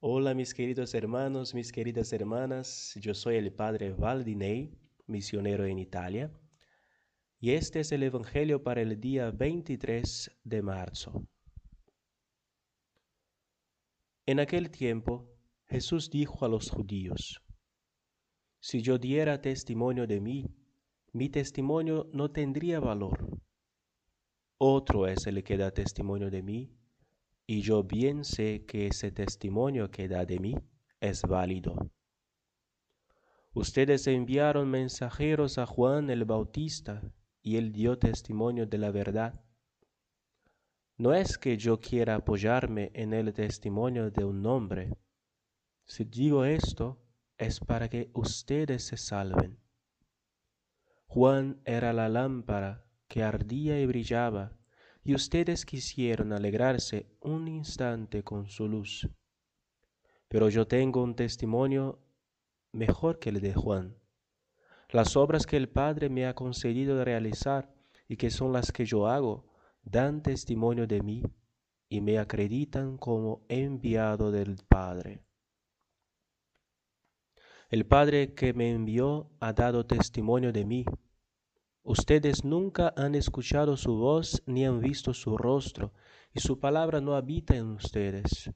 Hola mis queridos hermanos, mis queridas hermanas, yo soy el Padre Valdinei, misionero en Italia, y este es el Evangelio para el día 23 de marzo. En aquel tiempo Jesús dijo a los judíos, Si yo diera testimonio de mí, mi testimonio no tendría valor. Otro es el que da testimonio de mí, y yo bien sé que ese testimonio que da de mí es válido. Ustedes enviaron mensajeros a Juan el Bautista, y él dio testimonio de la verdad. No es que yo quiera apoyarme en el testimonio de un hombre. Si digo esto, es para que ustedes se salven. Juan era la lámpara que ardía y brillaba y ustedes quisieron alegrarse un instante con su luz. Pero yo tengo un testimonio mejor que el de Juan. Las obras que el Padre me ha concedido realizar y que son las que yo hago, dan testimonio de mí y me acreditan como enviado del Padre. El Padre que me envió ha dado testimonio de mí Ustedes nunca han escuchado su voz ni han visto su rostro, y su palabra no habita en ustedes,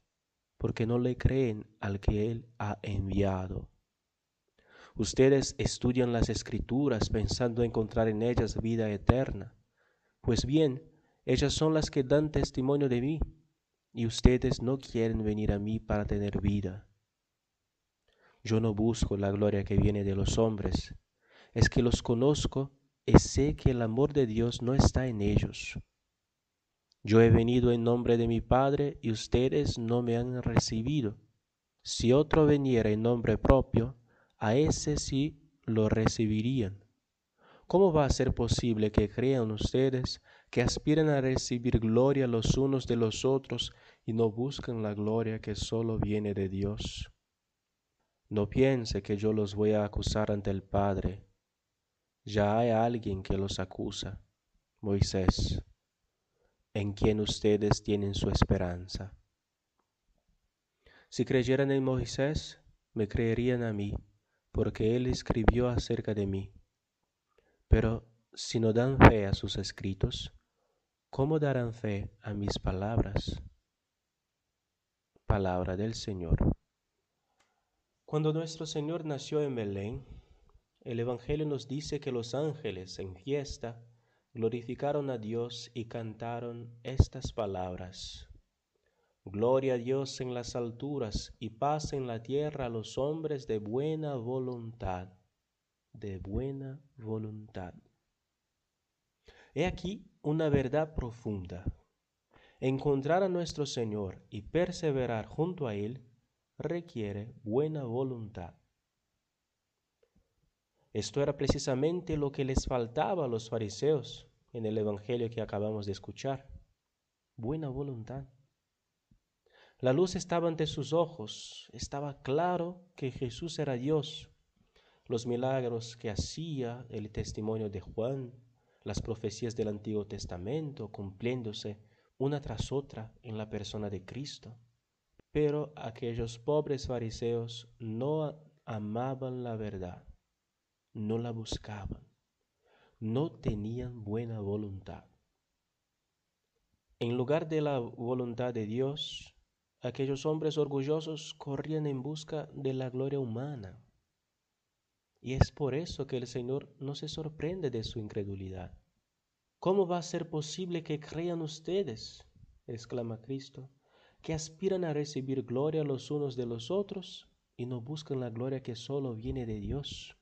porque no le creen al que Él ha enviado. Ustedes estudian las escrituras pensando encontrar en ellas vida eterna. Pues bien, ellas son las que dan testimonio de mí, y ustedes no quieren venir a mí para tener vida. Yo no busco la gloria que viene de los hombres, es que los conozco sé que el amor de Dios no está en ellos. Yo he venido en nombre de mi Padre y ustedes no me han recibido. Si otro veniera en nombre propio, a ese sí lo recibirían. ¿Cómo va a ser posible que crean ustedes que aspiren a recibir gloria los unos de los otros y no buscan la gloria que solo viene de Dios? No piense que yo los voy a acusar ante el Padre ya hay alguien que los acusa, Moisés, en quien ustedes tienen su esperanza. Si creyeran en Moisés, me creerían a mí, porque él escribió acerca de mí. Pero si no dan fe a sus escritos, ¿cómo darán fe a mis palabras? Palabra del Señor. Cuando nuestro Señor nació en Belén, el Evangelio nos dice que los ángeles en fiesta glorificaron a Dios y cantaron estas palabras. Gloria a Dios en las alturas y paz en la tierra a los hombres de buena voluntad, de buena voluntad. He aquí una verdad profunda. Encontrar a nuestro Señor y perseverar junto a Él requiere buena voluntad. Esto era precisamente lo que les faltaba a los fariseos en el Evangelio que acabamos de escuchar. Buena voluntad. La luz estaba ante sus ojos, estaba claro que Jesús era Dios. Los milagros que hacía, el testimonio de Juan, las profecías del Antiguo Testamento cumpliéndose una tras otra en la persona de Cristo. Pero aquellos pobres fariseos no amaban la verdad no la buscaban, no tenían buena voluntad. En lugar de la voluntad de Dios, aquellos hombres orgullosos corrían en busca de la gloria humana. Y es por eso que el Señor no se sorprende de su incredulidad. ¿Cómo va a ser posible que crean ustedes, exclama Cristo, que aspiran a recibir gloria los unos de los otros y no buscan la gloria que solo viene de Dios?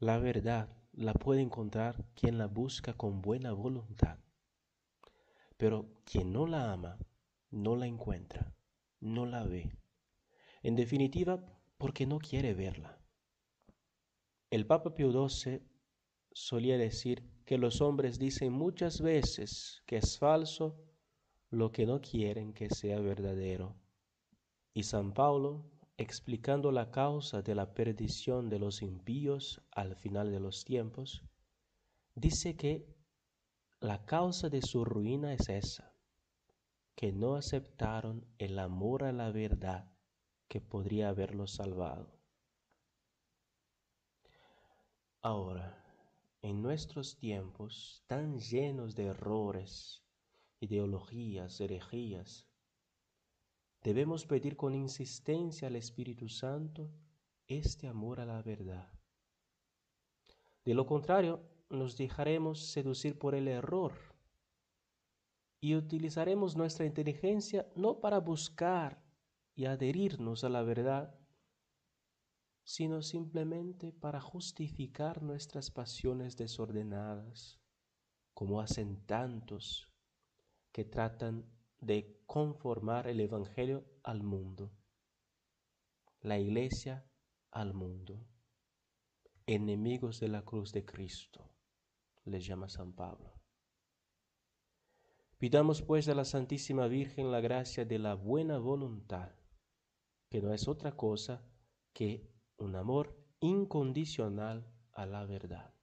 La verdad la puede encontrar quien la busca con buena voluntad. Pero quien no la ama, no la encuentra, no la ve. En definitiva, porque no quiere verla. El Papa Pío XII solía decir que los hombres dicen muchas veces que es falso lo que no quieren que sea verdadero. Y San Paulo explicando la causa de la perdición de los impíos al final de los tiempos, dice que la causa de su ruina es esa, que no aceptaron el amor a la verdad que podría haberlos salvado. Ahora, en nuestros tiempos tan llenos de errores, ideologías, herejías, debemos pedir con insistencia al Espíritu Santo este amor a la verdad. De lo contrario, nos dejaremos seducir por el error y utilizaremos nuestra inteligencia no para buscar y adherirnos a la verdad, sino simplemente para justificar nuestras pasiones desordenadas, como hacen tantos que tratan de conformar el Evangelio al mundo, la iglesia al mundo, enemigos de la cruz de Cristo, les llama San Pablo. Pidamos pues a la Santísima Virgen la gracia de la buena voluntad, que no es otra cosa que un amor incondicional a la verdad.